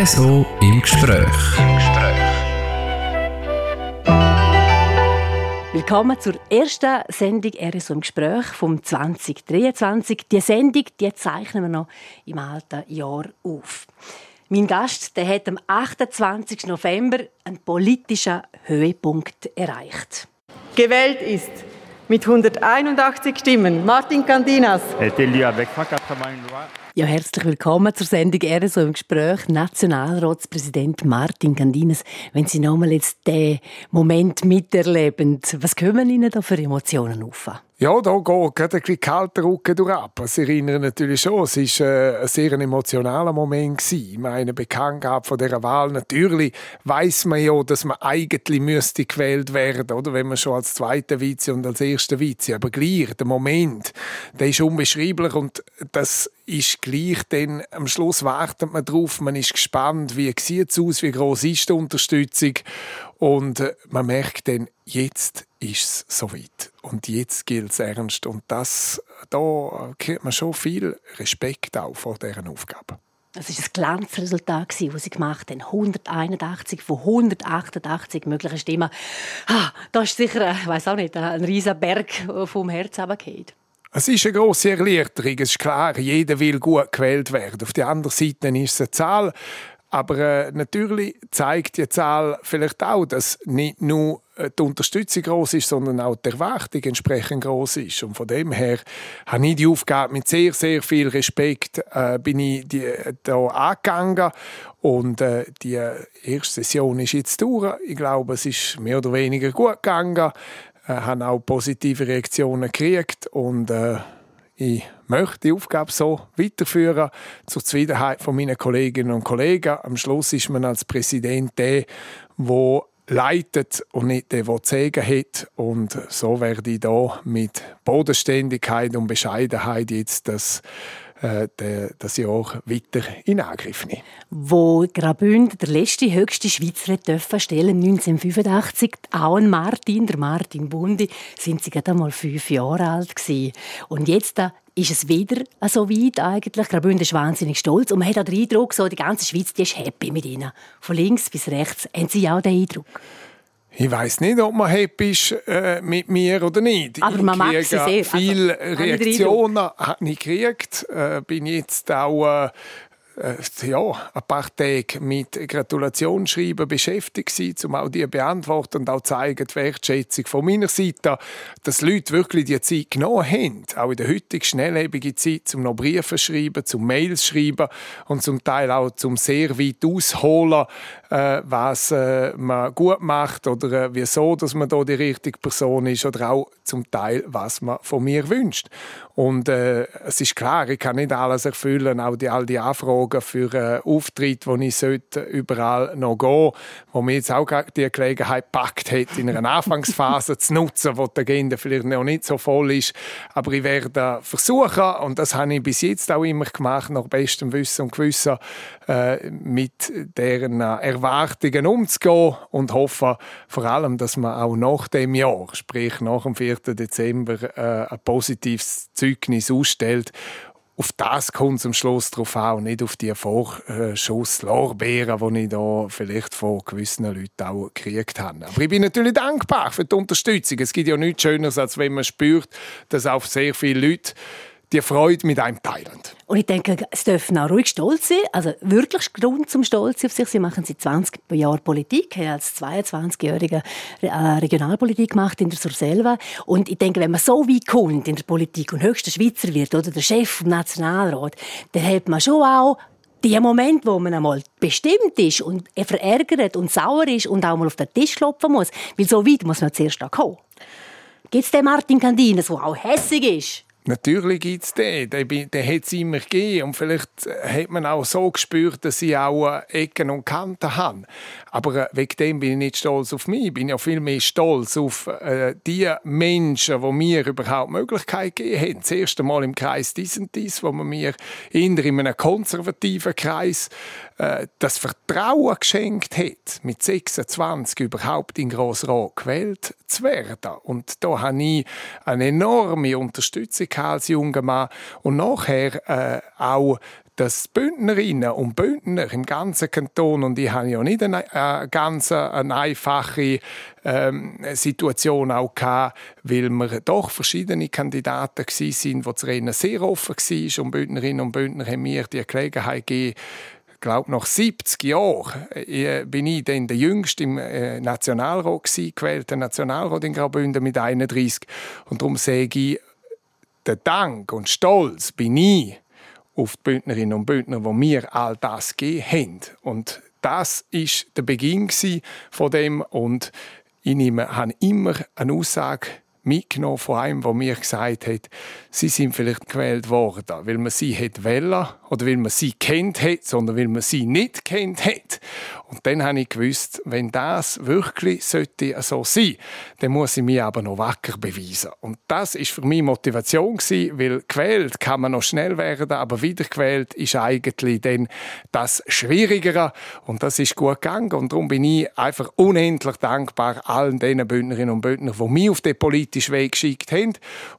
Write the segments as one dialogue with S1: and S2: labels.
S1: RSO im Gespräch. Im Gespräch.
S2: Willkommen zur ersten Sendung RSO im Gespräch vom 2023. Die Sendung die zeichnen wir noch im alten Jahr auf. Mein Gast der hat am 28. November einen politischen Höhepunkt erreicht.
S3: Gewählt ist mit 181 Stimmen Martin Candinas.
S2: Ja, herzlich willkommen zur Sendung RSO im Gespräch. Nationalratspräsident Martin Candinas, wenn Sie nochmal jetzt den Moment miterleben, was kommen Ihnen da für Emotionen auf?
S4: Ja, da geht ein bisschen kalter Rücken durch ab. Es erinnert natürlich schon, es war äh, ein sehr emotionaler Moment. Gewesen. Ich meine, Bekanntgabe von dieser Wahl. Natürlich weiß man ja, dass man eigentlich müsste gewählt werden, oder? Wenn man schon als zweiter Vize und als erster Vize. Aber gleich, der Moment, der ist unbeschreiblich und das ist gleich dann, am Schluss wartet man drauf, man ist gespannt, wie sieht es aus, wie groß ist die Unterstützung und äh, man merkt dann, jetzt ist es soweit und jetzt gilt es ernst und das, da kriegt man schon viel Respekt auch vor deren Aufgabe.
S2: Es war ein Glanzresultat, das sie gemacht haben. 181 von 188 möglichen Stimmen. Ah, das ist sicher, ich weiß auch nicht, ein riesiger Berg vom Herz runtergefallen.
S4: Es ist eine grosse Erleichterung. Es ist klar, jeder will gut gewählt werden. Auf der anderen Seite ist es eine Zahl. Aber äh, natürlich zeigt die Zahl vielleicht auch, dass nicht nur äh, die Unterstützung groß ist, sondern auch die Erwartung entsprechend groß ist. Und von dem her habe ich die Aufgabe mit sehr, sehr viel Respekt äh, bin ich die, äh, da angegangen. Und äh, die erste Session ist jetzt durch. Ich glaube, es ist mehr oder weniger gut gegangen äh, haben auch positive Reaktionen gekriegt und äh, ich möchte die Aufgabe so weiterführen zur Zufriedenheit von meinen Kolleginnen und Kollegen. Am Schluss ist man als Präsident der, der leitet und nicht der, der Zegen hat. Und so werde ich da mit Bodenständigkeit und Bescheidenheit jetzt das äh, das Jahr weiter in Angriff nehmen.
S2: Wo Graubünden der letzte höchste Schweizer dürfen stellen 1985, auch ein Martin, der Martin Bundi, sind sie gerade einmal fünf Jahre alt gewesen. Und jetzt da ist es wieder so weit eigentlich. Graubünden ist wahnsinnig stolz und man hat auch den Eindruck, so die ganze Schweiz die ist happy mit ihnen. Von links bis rechts haben sie auch den Eindruck.
S4: Ich weiß nicht, ob man happy ist äh, mit mir oder nicht.
S2: Aber man mag sie sehr.
S4: Viele also, Reaktionen habe ich gekriegt. Äh, bin jetzt auch äh, ja, ein paar Tage mit Gratulationsschreiben beschäftigt gewesen, um auch die beantworten und auch zeigen die Wertschätzung von meiner Seite, dass Leute wirklich die Zeit genommen haben, auch in der heutigen schnelllebigen Zeit, um noch Briefe schreiben, zum Mails schreiben und zum Teil auch zum sehr weit ausholen, äh, was äh, man gut macht oder äh, wieso, dass man da die richtige Person ist oder auch zum Teil, was man von mir wünscht. Und äh, es ist klar, ich kann nicht alles erfüllen, auch die, all die Anfragen für äh, Auftritte, wo ich sollte überall noch gehen, wo mir jetzt auch die Gelegenheit packt hat, in einer Anfangsphase zu nutzen, wo die Agenda vielleicht noch nicht so voll ist. Aber ich werde versuchen, und das habe ich bis jetzt auch immer gemacht, nach bestem Wissen und Gewissen, äh, mit deren Erwartungen umzugehen und hoffe vor allem, dass man auch nach dem Jahr, sprich nach dem 4. Dezember, äh, ein positives Zeugnis ausstellt auf das kommt es am Schluss drauf an, nicht auf die Vorschusslorbeeren, die ich da vielleicht von gewissen Leuten auch gekriegt habe. Aber ich bin natürlich dankbar für die Unterstützung. Es gibt ja nichts Schöneres, als wenn man spürt, dass auch sehr viele Leute die Freude mit einem teilen.
S2: Und ich denke, es dürfen auch ruhig stolz sein. Also wirklich Grund zum Stolz auf sich. Sie machen seit 20 Jahren Politik, haben als 22-Jähriger äh, Regionalpolitik gemacht in der Surselva. Und ich denke, wenn man so weit kommt in der Politik und höchster Schweizer wird oder der Chef vom Nationalrat, dann hat man schon auch die Moment, wo man einmal bestimmt ist und verärgert und sauer ist und auch mal auf den Tisch klopfen muss, weil so weit muss man zuerst kommen. Gibt es den Martin Candines, der auch hässig ist?
S4: Natürlich gibt es den. Den, den hat es immer gegeben. Und vielleicht äh, hat man auch so gespürt, dass sie auch äh, Ecken und Kanten haben. Aber äh, wegen dem bin ich nicht stolz auf mich. Ich bin ja viel mehr stolz auf äh, die Menschen, die mir überhaupt Möglichkeit gegeben haben. Das erste Mal im Kreis dies und dies, wo man mir in einem konservativen Kreis das Vertrauen geschenkt hat, mit 26 überhaupt in Grossrat gewählt zu werden. Und da habe ich eine enorme Unterstützung als junger Mann und nachher äh, auch dass Bündnerinnen und Bündner im ganzen Kanton, und ich habe ja nicht eine, eine ganz eine einfache ähm, Situation auch gehabt, weil wir doch verschiedene Kandidaten waren, sind, wo das Rennen sehr offen war und Bündnerinnen und Bündner haben mir die Gelegenheit gegeben, glaube, nach 70 Jahren äh, bin ich dann der Jüngste im äh, Nationalrat gewesen, gewählter Nationalrat in Graubünden mit 31. Und darum sage ich, der Dank und Stolz bin ich auf die Bündnerinnen und Bündner, die mir all das gegeben haben. Und das ist der Beginn von dem und ich habe immer eine Aussage mitgenommen von einem, der mir gesagt hat, sie sind vielleicht gewählt worden, weil man sie hat wollen oder weil man sie kennt hat, sondern weil man sie nicht kennt hat. Und dann habe ich gewusst, wenn das wirklich sollte so sein, dann muss ich mich aber noch wacker beweisen. Und das ist für mich Motivation gewesen, weil gewählt kann man noch schnell werden, aber wiedergewählt ist eigentlich dann das Schwierigere. Und das ist gut gegangen. Und darum bin ich einfach unendlich dankbar allen diesen Bündnerinnen und Bündner, die mich auf den politischen Weg geschickt haben.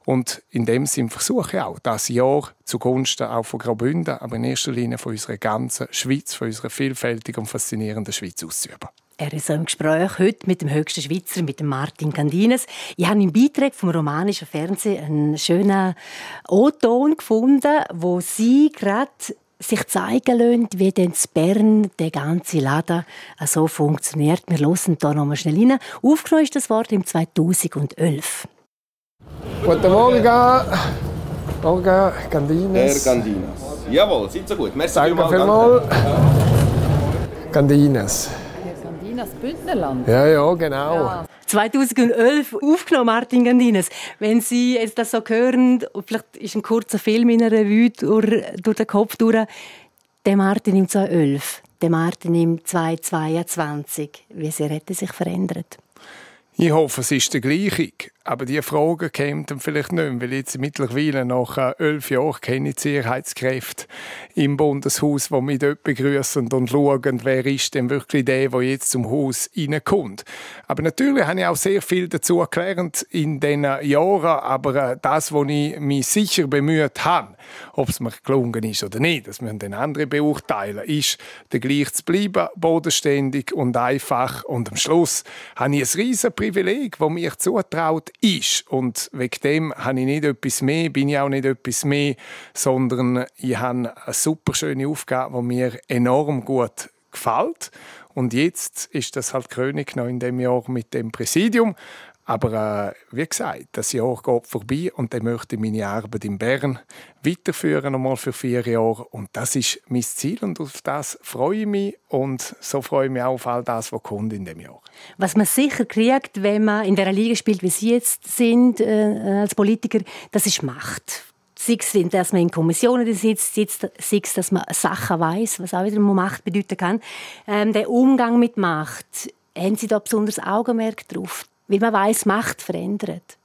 S4: Und in dem Sinn versuche ich auch, das Jahr zugunsten auch von Graubünden, aber in erster Linie von unserer ganzen Schweiz, von unserer vielfältigen und faszinierenden Schweiz auszuüben.
S2: Er ist im Gespräch heute mit dem höchsten Schweizer, mit dem Martin Candines. Ich habe im Beitrag vom romanischen Fernsehen einen schönen O-Ton gefunden, wo sie gerade sich zeigen lassen, wie denn in Bern der ganze Laden so funktioniert. Wir hören hier nochmal schnell rein. Aufgenommen ist das Wort im 2011.
S4: Guten Morgen. Morgen, Gandines.
S5: Herr Gandinas. Jawohl, seid so gut.
S4: Merci Danke vielmals. Gandines.
S6: Herr Gandinas, Bündnerland.
S4: Ja, ja, genau. Ja.
S2: 2011 aufgenommen, Martin Gandines. Wenn Sie jetzt das so hören, vielleicht ist ein kurzer Film in einer Revue durch, durch den Kopf durch, der Martin im 2011, der Martin im 2022. Wie sehr hätte sich verändert?
S4: Ich hoffe, es ist der gleiche. Aber diese Fragen kämen dann vielleicht nicht mehr, weil jetzt mittlerweile nach äh, elf Jahren kenne ich Sicherheitskräfte im Bundeshaus, die mich dort begrüßen und schauen, wer ist denn wirklich der, der jetzt zum Haus reinkommt. Aber natürlich habe ich auch sehr viel dazu gelernt in diesen Jahren, aber äh, das, was ich mich sicher bemüht habe, ob es mir gelungen ist oder nicht, das müssen dann andere beurteilen, ist, der gleich zu bleiben, bodenständig und einfach. Und am Schluss habe ich ein riesen Privileg, das mir zutraut, ist. Und wegen dem habe ich nicht etwas mehr, bin ich auch nicht etwas mehr, sondern ich habe eine super schöne Aufgabe, die mir enorm gut gefällt. Und jetzt ist das halt König noch in dem Jahr mit dem Präsidium. Aber äh, wie gesagt, das Jahr geht vorbei und dann möchte ich meine Arbeit in Bern weiterführen, nochmal für vier Jahre. Und das ist mein Ziel und auf das freue ich mich und so freue ich mich auch auf all das, was kommt in dem Jahr.
S2: Was man sicher kriegt, wenn man in der Liga spielt, wie Sie jetzt sind äh, als Politiker, das ist Macht. Sei es, dass man in Kommissionen sitzt, sei es, dass man Sachen weiß, was auch wieder Macht bedeuten kann. Ähm, der Umgang mit Macht, haben Sie da besonders Augenmerk drauf? Weil man weiß, Macht verändert.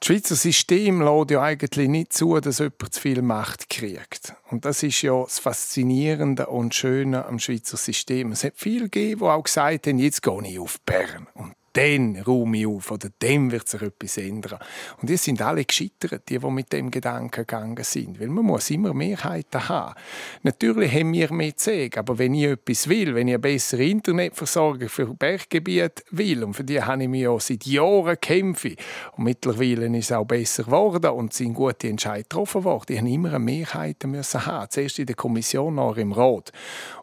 S4: Das Schweizer System lässt ja eigentlich nicht zu, dass jemand zu viel Macht kriegt. Und das ist ja das Faszinierende und Schöne am Schweizer System. Es hat viele gegeben, die auch gesagt haben, jetzt gehe ich auf Bern. Und dann räume ich auf oder dann wird sich etwas ändern. Und die sind alle gescheitert, die, die mit dem Gedanken gegangen sind. Weil man muss immer Mehrheiten haben. Natürlich haben wir mehr sagen, aber wenn ich etwas will, wenn ich eine bessere Internetversorgung für Berggebiete will, und für die habe ich mich ja seit Jahren kämpfe, und mittlerweile ist es auch besser geworden und sind gute Entscheidungen getroffen worden, die haben immer eine Mehrheit haben. Zuerst in der Kommission, nachher im Rat.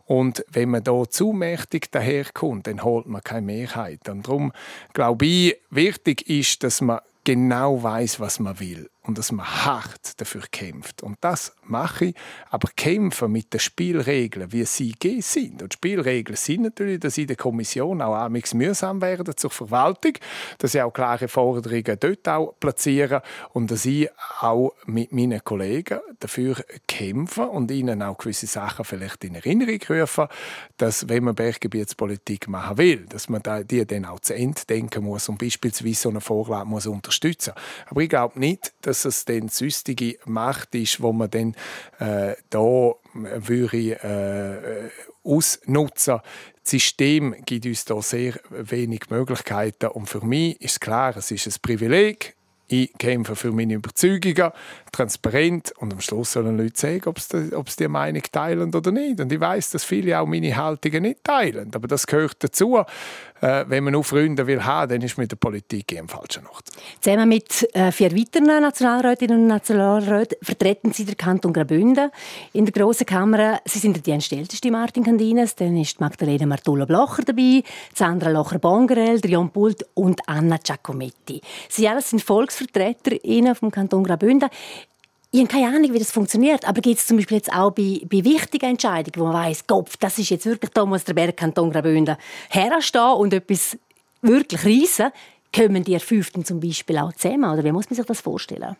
S4: Und wenn man da zu mächtig daherkommt, dann holt man keine Mehrheit. Und darum glaube ich, wichtig ist, dass man genau weiß, was man will und dass man hart dafür kämpft. Und das mache ich, aber kämpfe mit den Spielregeln, wie sie sind. Und die Spielregeln sind natürlich, dass in der Kommission auch amigs mühsam werden zur Verwaltung, dass ich auch klare Forderungen dort auch platziere und dass ich auch mit meinen Kollegen dafür kämpfe und ihnen auch gewisse Sachen vielleicht in Erinnerung rufe, dass wenn man Berggebietspolitik machen will, dass man die dann auch zu Ende denken muss und beispielsweise so eine Vorlage muss unterstützen. Aber ich glaube nicht, dass dass es dann süstige Macht ist, wo man dann äh, da würde äh, ausnutzen. Das System gibt uns da sehr wenig Möglichkeiten und für mich ist klar, es ist ein Privileg, Ich kämpfe für meine Überzeugungen, transparent und am Schluss sollen Leute sagen, ob sie, ob sie die Meinung teilen oder nicht. Und ich weiß, dass viele auch meine Haltungen nicht teilen, aber das gehört dazu. Äh, wenn man nur Freunde will haben, dann ist mit der Politik im falschen Ort.
S2: Zusammen mit äh, vier weiteren Nationalrätinnen und Nationalräten vertreten Sie den Kanton Graubünden in der Grossen Kammer. Sie sind die entstellteste Martin Candines, dann ist Magdalena Martula-Blocher dabei, Sandra Locher-Bongerel, Jon Pult und Anna Giacometti. Sie alle sind VolksvertreterInnen vom Kanton Graubünden. Ich habe keine Ahnung, wie das funktioniert, aber gibt es zum Beispiel jetzt auch bei, bei wichtigen Entscheidungen, wo man weiss, Kopf, das ist jetzt wirklich da muss der Bergkanton Graubünden herstehen und etwas wirklich reissen, kommen die Fünften zum Beispiel auch zusammen? Oder wie muss man sich das vorstellen?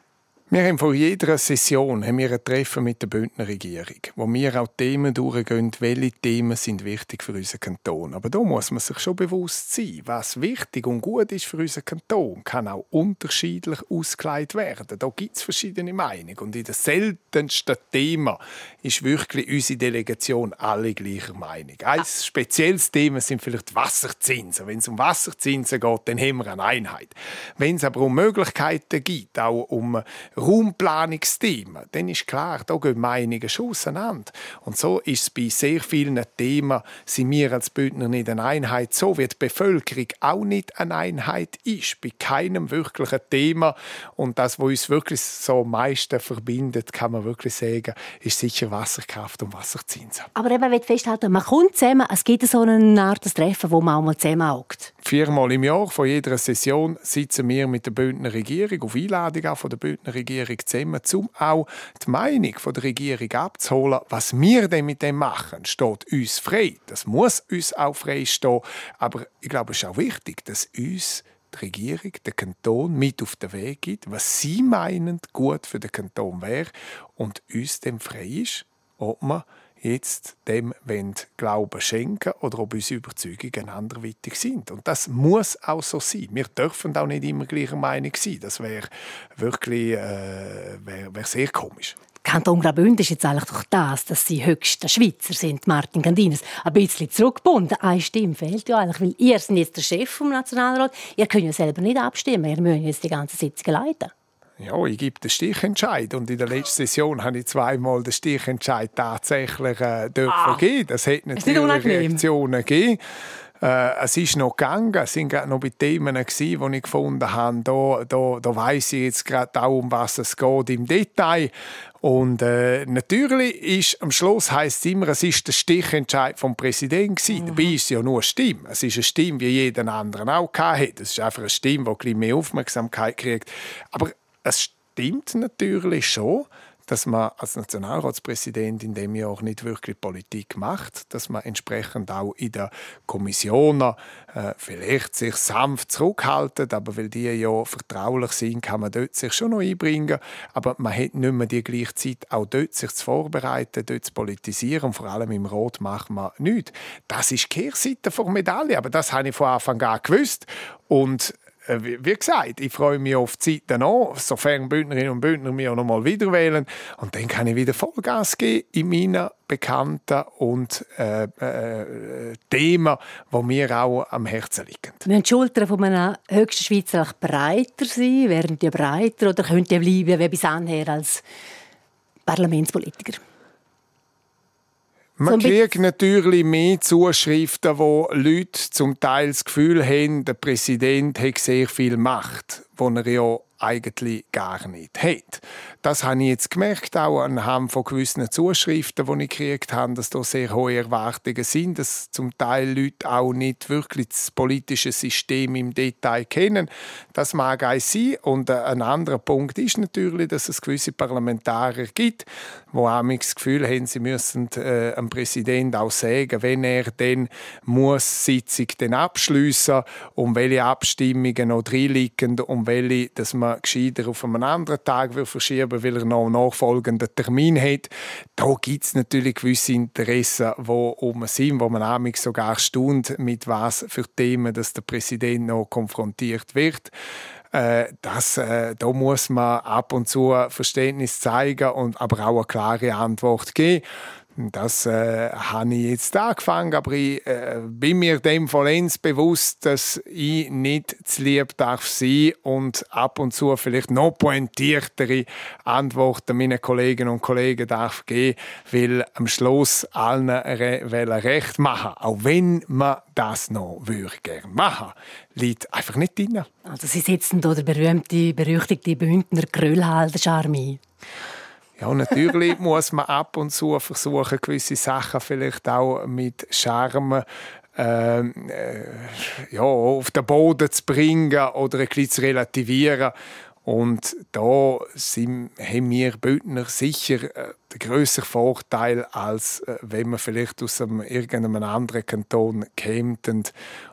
S4: Wir haben vor jeder Session haben wir ein Treffen mit der Bündner Regierung, wo wir auch Themen durchgehen, welche Themen sind wichtig für unseren Kanton. Aber da muss man sich schon bewusst sein, was wichtig und gut ist für unseren Kanton, kann auch unterschiedlich ausgelegt werden. Da gibt es verschiedene Meinungen. Und in den seltensten Themen ist wirklich unsere Delegation alle gleicher Meinung. Ein spezielles Thema sind vielleicht Wasserzinsen. Wenn es um Wasserzinsen geht, dann haben wir eine Einheit. Wenn es aber um Möglichkeiten gibt, auch um Raumplanungsthemen, dann ist klar, da gehen Meinungen schon auseinander. Und so ist es bei sehr vielen Themen, sind wir als Bündner nicht eine Einheit, so wie die Bevölkerung auch nicht eine Einheit ist. Bei keinem wirklichen Thema. Und das, was uns wirklich so am meisten verbindet, kann man wirklich sagen, ist sicher Wasserkraft und Wasserzinsen.
S2: Aber eben, ich festhalten, man kommt zusammen, es gibt so eine Art Treffen, wo man auch mal zusammenhockt.
S4: Viermal im Jahr, vor jeder Session, sitzen wir mit der Bündner Regierung, auf Einladung auch von der Bündner Regierung zusammen, um auch die Meinung von der Regierung abzuholen. Was wir denn mit dem machen, steht uns frei. Das muss uns auch frei stehen. Aber ich glaube, es ist auch wichtig, dass uns die Regierung, der Kanton mit auf den Weg gibt, was sie meinen, gut für den Kanton wäre und uns dem frei ist, ob man jetzt dem Glauben schenken oder ob unsere Überzeugungen anderweitig sind. Und das muss auch so sein. Wir dürfen auch nicht immer gleicher Meinung sein. Das wäre wirklich äh, wär, wär sehr komisch.
S2: Kanton Graubünden ist jetzt eigentlich durch das, dass sie höchster Schweizer sind, Martin Gandines, ein bisschen zurückgebunden. Eine Stimme fehlt ja eigentlich, weil ihr seid jetzt der Chef vom Nationalrat. Ihr könnt ja selber nicht abstimmen. Ihr müsst jetzt die ganze Sitzung leiten.
S4: Ja, ich gebe den Stichentscheid. Und in der letzten Session habe ich zweimal den Stichentscheid tatsächlich äh, dürfen ah, geben. Das hat natürlich Reaktionen gegeben. Äh, es ist noch gegangen. Es sind gerade noch bei Themen gewesen, die ich gefunden habe. Da, da, da weiss ich jetzt gerade auch, um was es geht im Detail. Und äh, natürlich ist am Schluss heißt es immer, es ist der Stichentscheid vom Präsidenten Mhm. Dabei ist es ja nur eine Stimme. Es ist eine Stimme, wie jeden anderen auch hatte. Es ist einfach eine Stimme, die ein mehr Aufmerksamkeit kriegt. Aber es stimmt natürlich schon, dass man als Nationalratspräsident in dem Jahr nicht wirklich Politik macht, dass man entsprechend auch in der Kommission äh, vielleicht sich sanft zurückhaltet, aber weil die ja vertraulich sind, kann man dort sich schon noch einbringen, aber man hat nicht mehr die gleiche Zeit, auch dort sich zu vorbereiten, dort zu politisieren. Vor allem im Rot macht man nichts. Das ist die Kehrseite der Medaille, aber das habe ich von Anfang an gewusst. Und wie gesagt, ich freue mich auf die Zeit danach, sofern Bündnerinnen und Bündner mich auch noch mal wieder wählen. Und dann kann ich wieder Vollgas geben in meinen bekannten und äh, äh, Themen, die mir auch am Herzen liegen.
S2: Müssen die Schultern von einem höchsten Schweizer breiter sein? Werden die breiter oder könnt ihr bleiben wie bis anher als Parlamentspolitiker?
S4: Man kriegt natürlich mehr Zuschriften, wo Leute zum Teil das Gefühl haben, der Präsident hat sehr viel Macht, wo er ja eigentlich gar nicht hat. Das habe ich jetzt gemerkt, auch anhand von gewissen Zuschriften, die ich gekriegt habe, dass da sehr hohe Erwartungen sind, dass zum Teil Leute auch nicht wirklich das politische System im Detail kennen. Das mag auch sein. Und äh, ein anderer Punkt ist natürlich, dass es gewisse Parlamentarier gibt, die auch das Gefühl haben, sie müssen äh, dem Präsident auch sagen, wenn er dann muss Sitzung dann abschliessen, um welche Abstimmungen noch drin liegen, um welche, dass man gescheiter auf einen anderen Tag verschieben will, weil er noch einen nachfolgenden Termin hat. Da gibt es natürlich gewisse Interessen, die um sind, wo man nämlich sogar stund mit was für Themen, dass der Präsident noch konfrontiert wird. Äh, das, äh, da muss man ab und zu Verständnis zeigen und aber auch eine klare Antwort geben. Das äh, habe ich jetzt angefangen, aber ich äh, bin mir dem vollends bewusst, dass ich nicht zu lieb darf sein und ab und zu vielleicht noch pointiertere Antworten meinen Kolleginnen und Kollegen darf geben, weil am Schluss allen re recht machen, auch wenn man das noch würde gerne machen, liegt einfach nicht drin.
S2: Also Sie setzen hier der berühmte, berüchtigte Bündner Gröllhalter
S4: Ja, natürlich muss man ab und zu versuchen, gewisse Sachen vielleicht auch mit Charme ähm, äh, ja, auf den Boden zu bringen oder ein bisschen zu relativieren. Und da sind, haben wir Bündner sicher äh, den grösseren Vorteil, als äh, wenn man vielleicht aus einem, irgendeinem anderen Kanton käme.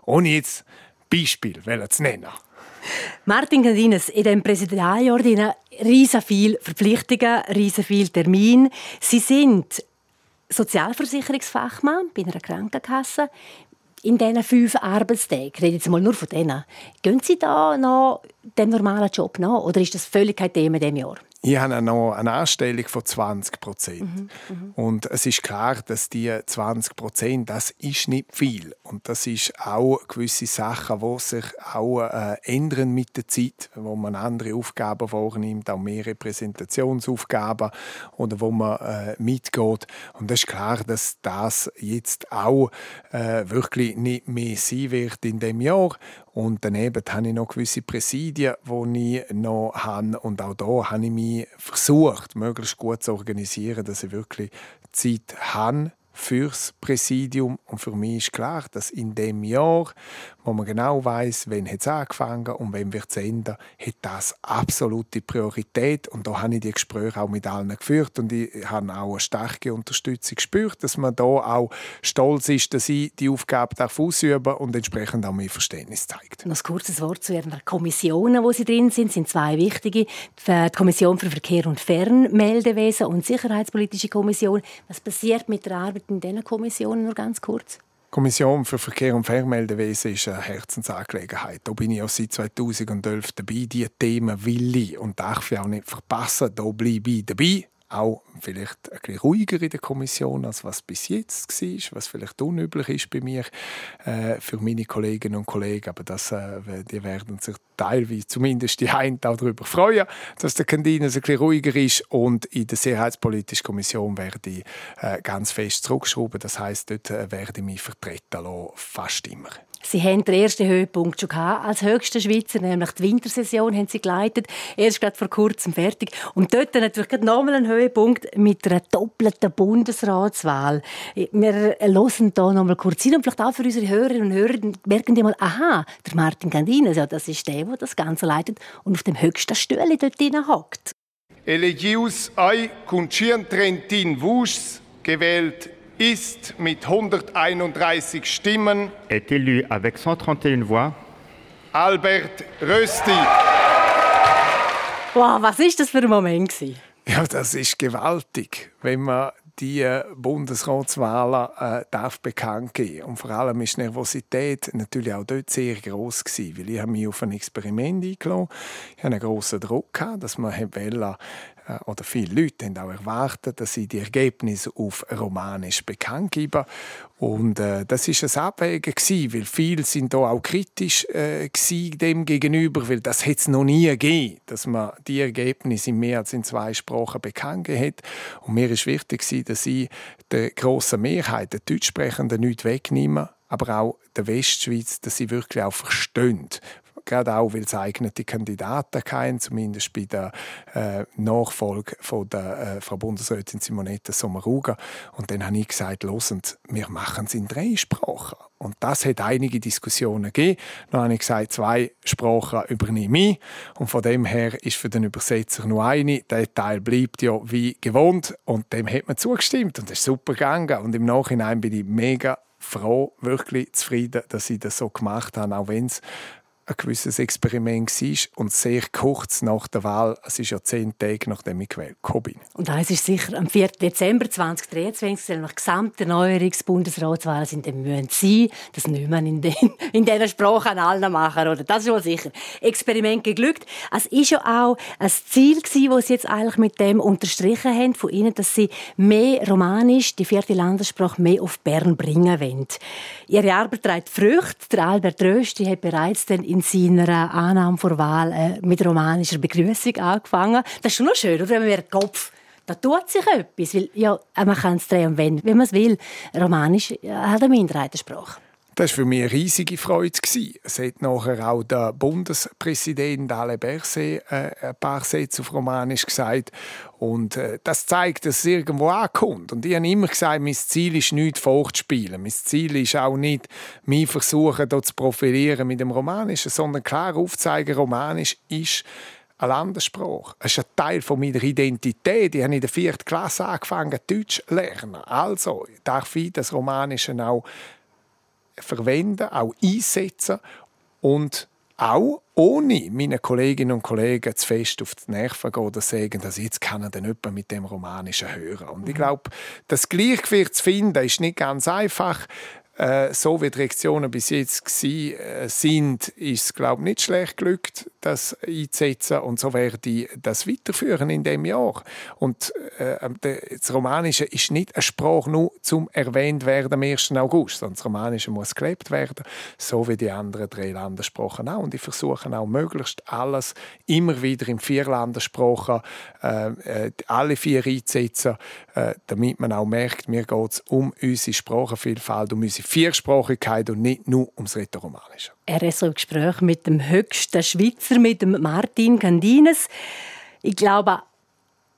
S4: ohne jetzt Beispiel zu nennen.
S2: Martin Candines, in diesem Präsidialjahr riesen viele Verpflichtungen, riesen viele Termine. Sie sind Sozialversicherungsfachmann bei einer Krankenkasse. In diesen fünf Arbeitstagen, ich rede jetzt mal nur von denen, gehen Sie da noch dem normalen Job nach oder ist das völlig kein Thema in diesem Jahr?
S4: Ich habe noch eine Anstellung von 20 Prozent. Mhm, mhm, und es ist klar, dass die 20 Prozent, das ist nicht viel. Und das ist auch gewisse Sachen, die sich auch äh, ändern mit der Zeit, wo man andere Aufgaben vornimmt, auch mehr Repräsentationsaufgaben oder wo man äh, mitgeht. Und es ist klar, dass das jetzt auch äh, wirklich nicht mehr sein wird in dem Jahr. Und daneben habe ich noch gewisse Präsidien, die ich noch habe. Und auch da habe ich mich versucht, möglichst gut zu organisieren, dass ich wirklich Zeit habe fürs Präsidium. Und für mich ist klar, dass in dem Jahr, wo man genau weiß, wann es angefangen und wann wird es enden, hat das absolute Priorität. Und da habe ich die Gespräche auch mit allen geführt und ich habe auch eine starke Unterstützung gespürt, dass man da auch stolz ist, dass ich die Aufgabe darf ausüben und entsprechend auch mein Verständnis zeigt.
S2: Noch ein kurzes Wort zu Ihren Kommissionen, wo Sie drin sind, sind zwei wichtige. Die Kommission für Verkehr und Fernmeldewesen und Sicherheitspolitische Kommission. Was passiert mit der Arbeit in diesen Kommissionen nur ganz kurz?
S4: Die Kommission für Verkehr und Fernmeldewesen ist eine Herzensangelegenheit. Da bin ich auch seit 2011 dabei. Diese Themen will ich und darf ich auch nicht verpassen. Da bleibe ich dabei auch vielleicht ein bisschen ruhiger in der Kommission, als was bis jetzt war, was vielleicht unüblich ist bei mir äh, für meine Kolleginnen und Kollegen. Aber das, äh, die werden sich teilweise, zumindest die einen, auch darüber freuen, dass der Kandines ein bisschen ruhiger ist. Und in der Sicherheitspolitischen Kommission werde ich äh, ganz fest zurückschrauben. Das heißt, dort äh, werde ich mich vertreten lassen, fast immer.
S2: Sie haben den ersten Höhepunkt schon gehabt, als höchster Schweizer, nämlich die Wintersession haben Sie geleitet, erst gerade vor kurzem fertig. Und dort natürlich nochmal ein Höhepunkt mit einer doppelten Bundesratswahl. Wir hören hier nochmal kurz hin und vielleicht auch für unsere Hörerinnen und Hörer merken die mal, aha, der Martin Gandines, ja, das ist der, der das Ganze leitet und auf dem höchsten Stühle dort hockt.
S4: Elegius ei Trentin Vus gewählt ist mit 131 Stimmen
S7: est élu avec 131 voix
S4: Albert Rösti.
S2: Wow, was ist das für ein Moment
S4: Ja, das ist gewaltig, wenn man die Bundesratswahlen äh, darf bekannt geben. Und vor allem ist die Nervosität natürlich auch dort sehr groß gewesen, weil ich habe mich auf ein Experiment eingeladen. Ich hatte einen grossen Druck gehabt, dass man wollte, äh, oder viele Leute haben auch erwartet, dass sie die Ergebnisse auf Romanisch bekannt geben. Und äh, das ist ein Abwägen gewesen, weil viele sind da auch kritisch äh, dem gegenüber, weil das hätte es noch nie gegeben, dass man die Ergebnisse in mehr als in zwei Sprachen bekannt hat. Und mir ist wichtig gewesen, dass ich der grossen Mehrheit, der Deutschsprechenden, nicht wegnehme, aber auch der Westschweiz, dass sie wirklich auch verstehen, gerade auch, weil es eignete Kandidaten keinen, zumindest bei der äh, Nachfolge von der äh, Frau Bundesrätin Simonetta Sommaruga. Und dann habe ich gesagt, losend, wir machen es in drei Sprachen. Und das hat einige Diskussionen gegeben. Dann habe ich gesagt, zwei Sprachen übernehme ich. Und von dem her ist für den Übersetzer nur eine. Der Teil bleibt ja wie gewohnt. Und dem hat man zugestimmt. Und das ist super gegangen. Und im Nachhinein bin ich mega froh, wirklich zufrieden, dass ich das so gemacht habe, auch wenn es ein gewisses Experiment war und sehr kurz nach der Wahl, es ist ja zehn Tage nachdem ich gewählt bin.
S2: Und eins ist sicher, am 4. Dezember 2023, nach gesamten Erneuerungsbundesratswahlen sind dann müssen sein, das nicht man in, den, in dieser Sprache an allen machen, oder? Das ist wohl sicher. Experiment geglückt. Es ist ja auch ein Ziel gewesen, das Sie jetzt eigentlich mit dem unterstrichen haben, von Ihnen, dass Sie mehr Romanisch, die vierte Landessprache, mehr auf Bern bringen wollen. Ihre Arbeit trägt Früchte. Der Albert Rösti hat bereits dann in seiner Annahme vor Wahl äh, mit romanischer Begrüßung angefangen. Das ist schon noch schön, oder? wenn man den Kopf da tut sich etwas, weil ja, man kann es drehen und wenden, wenn man es will. Romanisch äh, hat eine Minderheitensprache.
S4: Das war für mich eine riesige Freude. Es hat nachher auch der Bundespräsident Alain Berset äh, ein paar Sätze auf Romanisch gesagt. Und äh, das zeigt, dass es irgendwo ankommt. Und ich habe immer gesagt, mein Ziel ist nicht vorzuspielen. Mein Ziel ist auch nicht, mich versuchen, dort zu profilieren mit dem Romanischen, sondern klar aufzeigen, Romanisch ist eine Landessprache. Es ist ein Teil meiner Identität. Ich habe in der vierten Klasse angefangen, Deutsch zu lernen. Also darf ich das Romanische auch verwenden, auch einsetzen und auch ohne meinen Kolleginnen und Kollegen zu fest auf die Nerven gehen oder sagen, dass jetzt kann er dann jemand mit dem Romanischen hören. Und ich mhm. glaube, das Gleichgewicht zu finden, ist nicht ganz einfach. Äh, so wie die Reaktionen bis jetzt waren, äh, sind, ist es glaube ich, nicht schlecht glückt, das einzusetzen und so werde ich das weiterführen in dem Jahr. Und äh, das Romanische ist nicht eine Sprache nur zum erwähnt werden am 1. August, sondern das Romanische muss gelebt werden, so wie die anderen drei Landessprachen auch. Und ich versuche auch möglichst alles immer wieder in vier Landessprachen äh, alle vier einzusetzen, äh, damit man auch merkt, mir geht es um unsere Sprachenvielfalt, um unsere Viersprachigkeit und nicht nur ums Rätoromanische.
S2: Er ist im Gespräch mit dem höchsten Schweizer, mit dem Martin Candines. Ich glaube,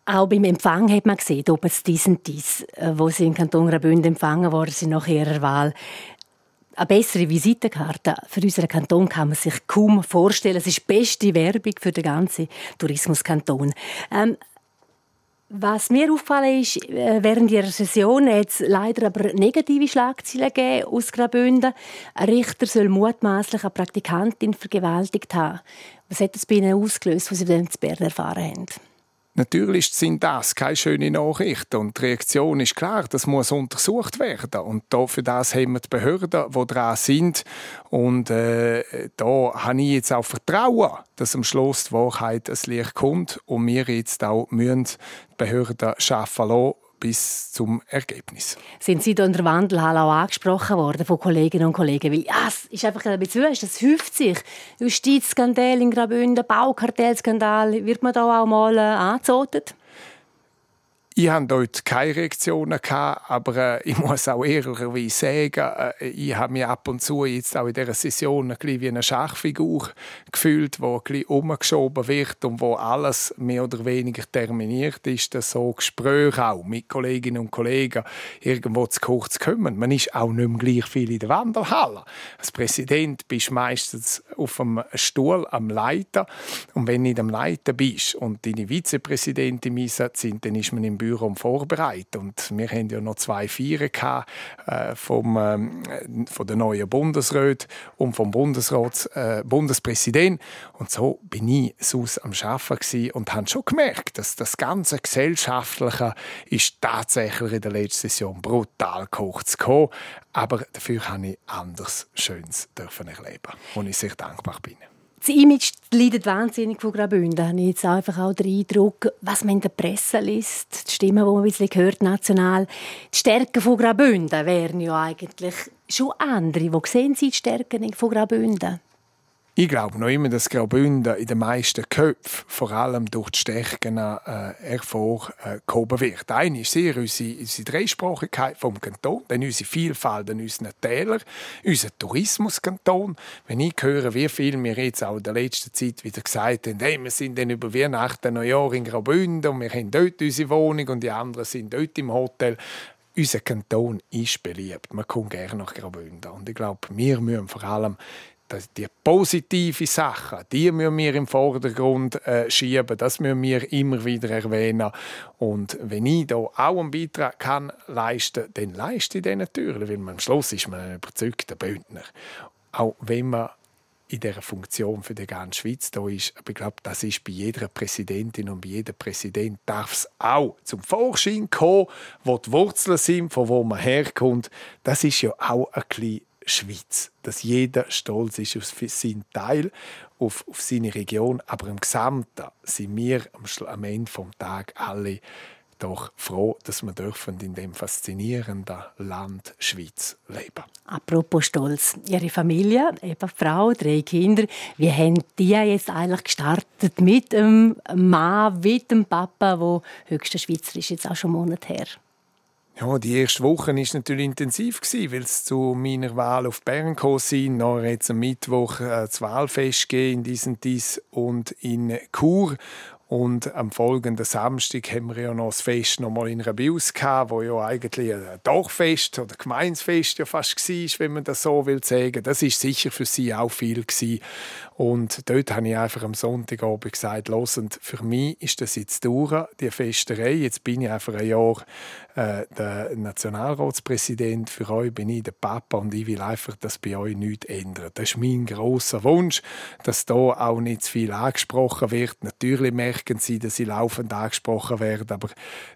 S2: auch beim Empfang hat man gesehen, ob es dies und dies, äh, wo sie in Kanton Graubünden empfangen worden sind nach ihrer Wahl, eine bessere Visitenkarte für unseren Kanton kann man sich kaum vorstellen. Es ist die beste Werbung für den ganzen Tourismuskanton. Ähm, was mir aufgefallen ist, äh, während ihrer Session hat es leider aber negative Schlagzeilen gegeben aus Graubünden. Ein Richter soll mutmaßlich eine Praktikantin vergewaltigt haben. Was hat das bei Ihnen ausgelöst, was Sie dann zu Bern erfahren haben?
S4: Natürlich sind das keine schönen Nachrichten und die Reaktion ist klar, das muss untersucht werden und für das haben wir die Behörden, die dran sind und äh, da habe ich jetzt auch Vertrauen, dass am Schluss die Wahrheit ein Licht kommt und wir jetzt auch müssen Behörden schaffen lassen, bis zum Ergebnis.
S2: Sind Sie da in der Wandelhalle auch angesprochen worden von Kolleginnen und Kollegen? Weil ja, es ist einfach ein bisschen, das häuft sich. Justizskandal in Graubünden, Baukartellskandal, wird man da auch mal äh, angezotet?
S4: Ich hatte dort keine Reaktionen, aber äh, ich muss auch ehrlicherweise sagen, äh, ich habe mich ab und zu jetzt auch in dieser Session ein bisschen wie eine Schachfigur gefühlt, die ein bisschen umgeschoben wird und wo alles mehr oder weniger terminiert ist, dass so Gespräche auch mit Kolleginnen und Kollegen irgendwo zu kurz kommen. Man ist auch nicht mehr gleich viel in der Wanderhalle. Als Präsident bist du meistens auf einem Stuhl am Leiter und wenn du nicht am Leiter bist und deine Vizepräsidentin im Einsatz sind, dann ist man im Büro Büro vorbereitet. Und wir haben ja noch zwei Vieren gehabt, äh, vom, äh, von der neuen Bundesrat und vom Bundesrats, äh, Bundespräsident. Und so bin ich sus am Arbeiten und habe schon gemerkt, dass das ganze Gesellschaftliche ist tatsächlich in der letzten Session brutal kurz gekommen. Aber dafür habe ich anders Schönes dürfen erleben, wo ich sehr dankbar bin.
S2: Das Image leidet wahnsinnig von Graubünden. Habe ich jetzt einfach auch den Eindruck, was man in der Presse liest, die Stimmen, die man ein bisschen hört, national. Die Stärken von Graubünden wären ja eigentlich schon andere. Wo sehen Sie die Stärken von Graubünden?
S4: Ich glaube noch immer, dass Graubünden in den meisten Köpfen vor allem durch die Stärken äh, hervorgehoben wird. Eine ist sehr unsere, unsere Dreisprachigkeit vom Kanton, dann unsere Vielfalt in unseren Tälern, unser Tourismuskanton. Wenn ich höre, wie viel wir jetzt auch in der letzten Zeit wieder gesagt haben, hey, wir sind dann über Weihnachten, Neujahr in Graubünden und wir haben dort unsere Wohnung und die anderen sind dort im Hotel unser Kanton ist beliebt. Man kommt gerne nach Graubünden. Und ich glaube, wir müssen vor allem die positiven Sachen, die müssen wir im Vordergrund äh, schieben. Das müssen wir immer wieder erwähnen. Und wenn ich da auch einen Beitrag kann leisten, dann leiste ich den natürlich, weil man am Schluss ist man ein überzeugter Bündner. Auch wenn man in dieser Funktion für die ganze Schweiz da ist. Aber ich glaube, das ist bei jeder Präsidentin und bei jedem Präsident darf es auch zum Vorschein kommen, wo die Wurzeln sind, von wo man herkommt. Das ist ja auch ein bisschen Schweiz, dass jeder stolz ist auf seinen Teil, auf, auf seine Region, aber im Gesamten sind wir am, am Ende des Tages alle doch froh, dass wir dürfen in dem faszinierenden Land Schweiz leben.
S2: Apropos Stolz, Ihre Familie, eben Frau, drei Kinder, wie haben die jetzt eigentlich gestartet mit dem Mann, mit dem Papa, wo höchste Schweizer ist jetzt auch schon Monate her?
S4: Ja, die erste Woche war natürlich intensiv, weil es zu meiner Wahl auf Bern kam. Nachher es am Mittwoch äh, das Wahlfest in diesen Dies und in Chur. Und am folgenden Samstag haben wir ja noch das Fest noch mal in Rabius gehabt, wo ja eigentlich ein Dorffest oder Gemeinsfest ja fast war, wenn man das so will sagen. Das ist sicher für sie auch viel gewesen. Und dort habe ich einfach am Sonntagabend gesagt, und für mich ist das jetzt durch, die Festerei. Jetzt bin ich einfach ein Jahr äh, der Nationalratspräsident. Für euch bin ich der Papa und ich will einfach, dass bei euch nichts ändert. Das ist mein großer Wunsch, dass da auch nicht zu viel angesprochen wird. Natürlich merken sie, dass sie laufend angesprochen werden, aber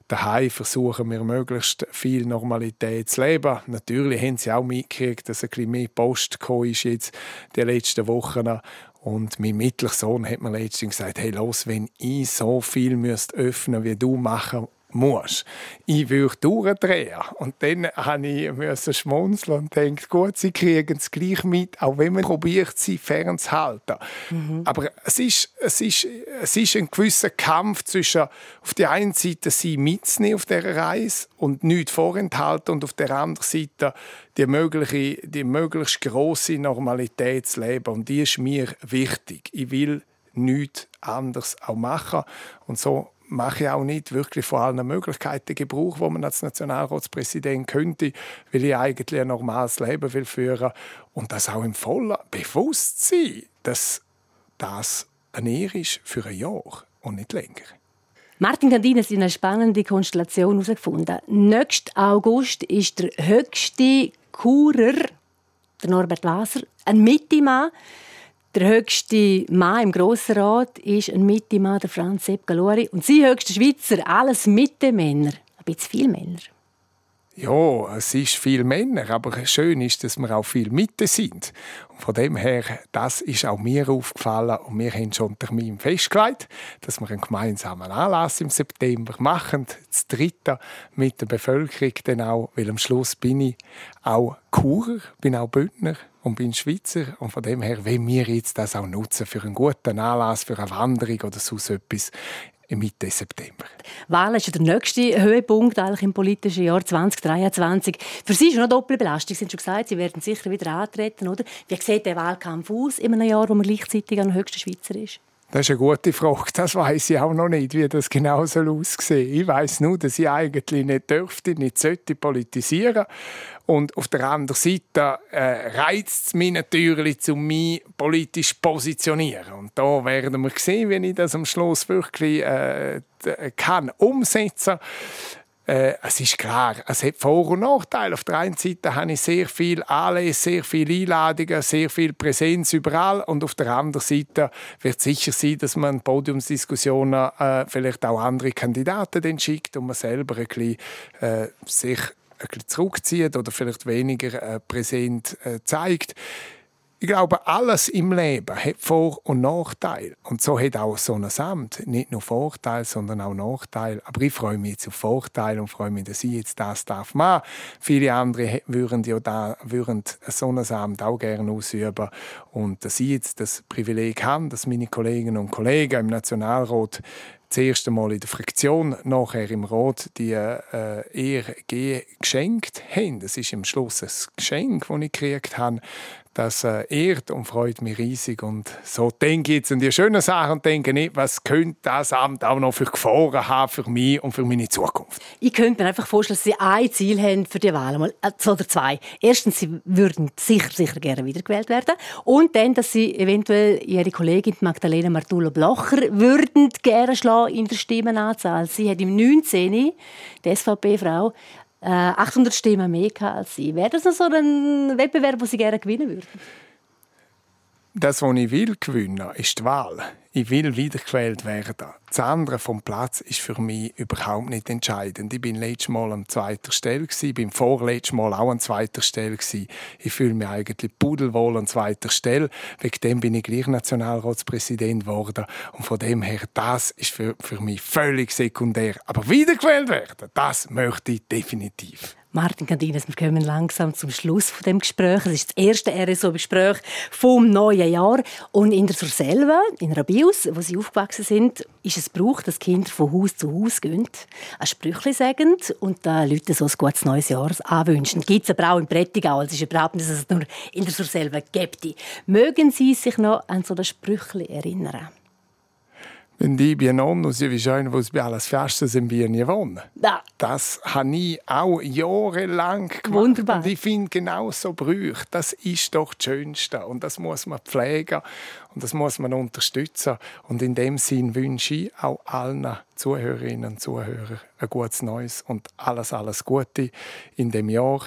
S4: daheim versuchen wir möglichst viel Normalität zu leben. Natürlich haben sie auch mitgekriegt, dass ein bisschen mehr Post ist jetzt die letzten Wochen und mein mittlerer Sohn hat mir letztens gesagt, hey, los, wenn ich so viel müsste öffnen wie du machen musst, ich würde durchdrehen. Und dann habe ich schmunzeln und denkt, gut, sie kriegen es gleich mit, auch wenn man probiert, sie fernzuhalten. Mhm. Aber es ist, es, ist, es ist ein gewisser Kampf zwischen auf der einen Seite sie mitzunehmen auf dieser Reise und nichts vorenthalten und auf der anderen Seite die, mögliche, die möglichst grosse Normalität zu leben. Und die ist mir wichtig. Ich will nichts anderes auch machen. Und so mache ich auch nicht wirklich von allen Möglichkeiten Gebrauch, wo man als Nationalratspräsident könnte, weil ich eigentlich ein normales Leben will führen und das auch im vollen Bewusstsein, dass das eine Ehre ist für ein Jahr und nicht länger.
S2: Martin Gandin hat eine spannende Konstellation herausgefunden. Nächsten August ist der höchste Kurer, der Norbert Laser, ein Mitte-Mann. Der höchste Mann im Grossen Rat ist ein Mitte-Mann, der Franz Sepp Galori. Und sie höchste Schweizer, alles Mitte-Männer. Ein bisschen viele Männer.
S4: Ja, es ist viel Männer, aber schön ist, dass wir auch viel Mitte sind. Und von dem her, das ist auch mir aufgefallen und wir haben schon unter Termin festgelegt, dass wir einen gemeinsamen Anlass im September machen, das dritte mit der Bevölkerung dann auch, weil am Schluss bin ich auch Churer, bin auch Bündner und bin Schweizer und von dem her, wenn wir jetzt das auch nutzen für einen guten Anlass, für eine Wanderung oder so etwas, Mitte September.
S2: Wahl ist der nächste Höhepunkt eigentlich im politischen Jahr 2023. Für Sie ist noch Doppelbelastung. Sie haben schon gesagt, Sie werden sicher wieder antreten, oder? Wie sieht der Wahlkampf aus in einem Jahr, wo man gleichzeitig an höchster Schweizer ist?
S4: Das ist eine gute Frage. Das weiß ich auch noch nicht, wie das genau soll aussehen. Ich weiß nur, dass ich eigentlich nicht dürfte, nicht sollte politisieren. Und auf der anderen Seite äh, reizt es mich natürlich, um mich politisch positionieren. Und da werden wir sehen, wenn ich das am Schluss wirklich äh, kann umsetzen kann äh, es ist klar, es hat Vor- und Nachteile. Auf der einen Seite habe ich sehr viel Anlässe, sehr viele Einladungen, sehr viel Präsenz überall und auf der anderen Seite wird sicher sein, dass man Podiumsdiskussionen äh, vielleicht auch andere Kandidaten dann schickt und man selber ein bisschen, äh, sich ein bisschen zurückzieht oder vielleicht weniger äh, präsent äh, zeigt ich glaube, alles im Leben hat Vor- und Nachteile. Und so hat auch so ein Amt nicht nur Vorteile, sondern auch Nachteile. Aber ich freue mich jetzt auf Vorteile und freue mich, dass ich jetzt das darf machen. Viele andere würden ja da, würden so ein Amt auch gerne ausüben. Und dass ich jetzt das Privileg habe, dass meine Kolleginnen und Kollegen im Nationalrat das erste Mal in der Fraktion, nachher im Rat die äh, Ehre geschenkt haben. Das ist im Schluss ein Geschenk, das ich gekriegt habe, das äh, ehrt und freut mich riesig. Und so denke ich jetzt an die schönen Sachen und denke nicht, was könnte das Amt auch noch für Gefahren haben für mich und für meine Zukunft.
S2: Ich könnte mir einfach vorstellen, dass Sie ein Ziel haben für die Wahl, mal, äh, oder zwei. Erstens, Sie würden sicher, sicher gerne wiedergewählt werden. Und dann, dass Sie eventuell Ihre Kollegin Magdalena Martullo-Blocher würden gerne schlagen in der Stimmenanzahl. Sie hat im 19. die SVP-Frau 800 äh, Stimmen mehr als sie. Wäre das noch so ein Wettbewerb, den Sie gerne gewinnen würden?
S4: Das, was ich will gewinnen, ist die Wahl. Ich will wiedergewählt werden. Das andere vom Platz ist für mich überhaupt nicht entscheidend. Ich bin letztes Mal an zweiter Stelle gewesen, bin vorletztes Mal auch an zweiter Stelle. Ich fühle mich eigentlich pudelwohl an zweiter Stelle. Wegen dem bin ich gleich Nationalratspräsident geworden. Und von dem her, das ist für, für mich völlig sekundär. Aber wiedergewählt werden, das möchte ich definitiv.
S2: Martin Candines, wir kommen langsam zum Schluss von dem Gespräch. Es ist das erste RSO-Gespräch vom neuen Jahr. Und in der Surselva, in Rabius, wo Sie aufgewachsen sind, ist es Brauch, dass Kinder von Haus zu Haus gehen, ein Sprüchli sagen und den Leuten so ein gutes neues Jahr anwünschen. Gibt es aber auch in Prättigau. Es ist überhaupt nicht, dass es nur in der Surselva gibt. Mögen Sie sich noch an so ein Sprüchli erinnern?
S4: Wenn die bei nonno sie wie schön, wo es bei alles Feste sind, wie nie wohnen.
S2: Ja.
S4: Das habe ich auch jahrelang gemacht.
S2: Wunderbar.
S4: Und ich finde genau so Brüche, das ist doch das Schönste. Und das muss man pflegen und das muss man unterstützen. Und in dem Sinn wünsche ich auch allen Zuhörerinnen und Zuhörern ein gutes Neues und alles, alles Gute in dem Jahr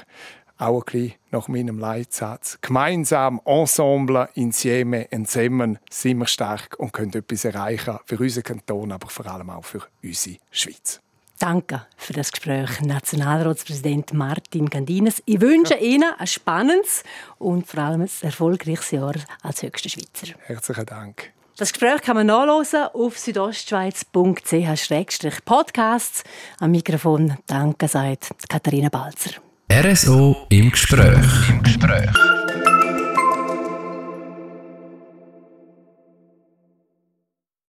S4: auch ein bisschen nach meinem Leitsatz. Gemeinsam, Ensemble, insieme, zusammen sind wir stark und können etwas erreichen für unseren Kanton, aber vor allem auch für unsere Schweiz.
S2: Danke für das Gespräch, Nationalratspräsident Martin Gandines. Ich wünsche. Ihnen ein spannendes und vor allem ein erfolgreiches Jahr als höchster Schweizer.
S4: Herzlichen Dank.
S2: Das Gespräch kann man nachlesen auf südostschweiz.ch-podcasts. Am Mikrofon Danke sagt Katharina Balzer.
S1: RSO im Gespräch. Im Gespräch.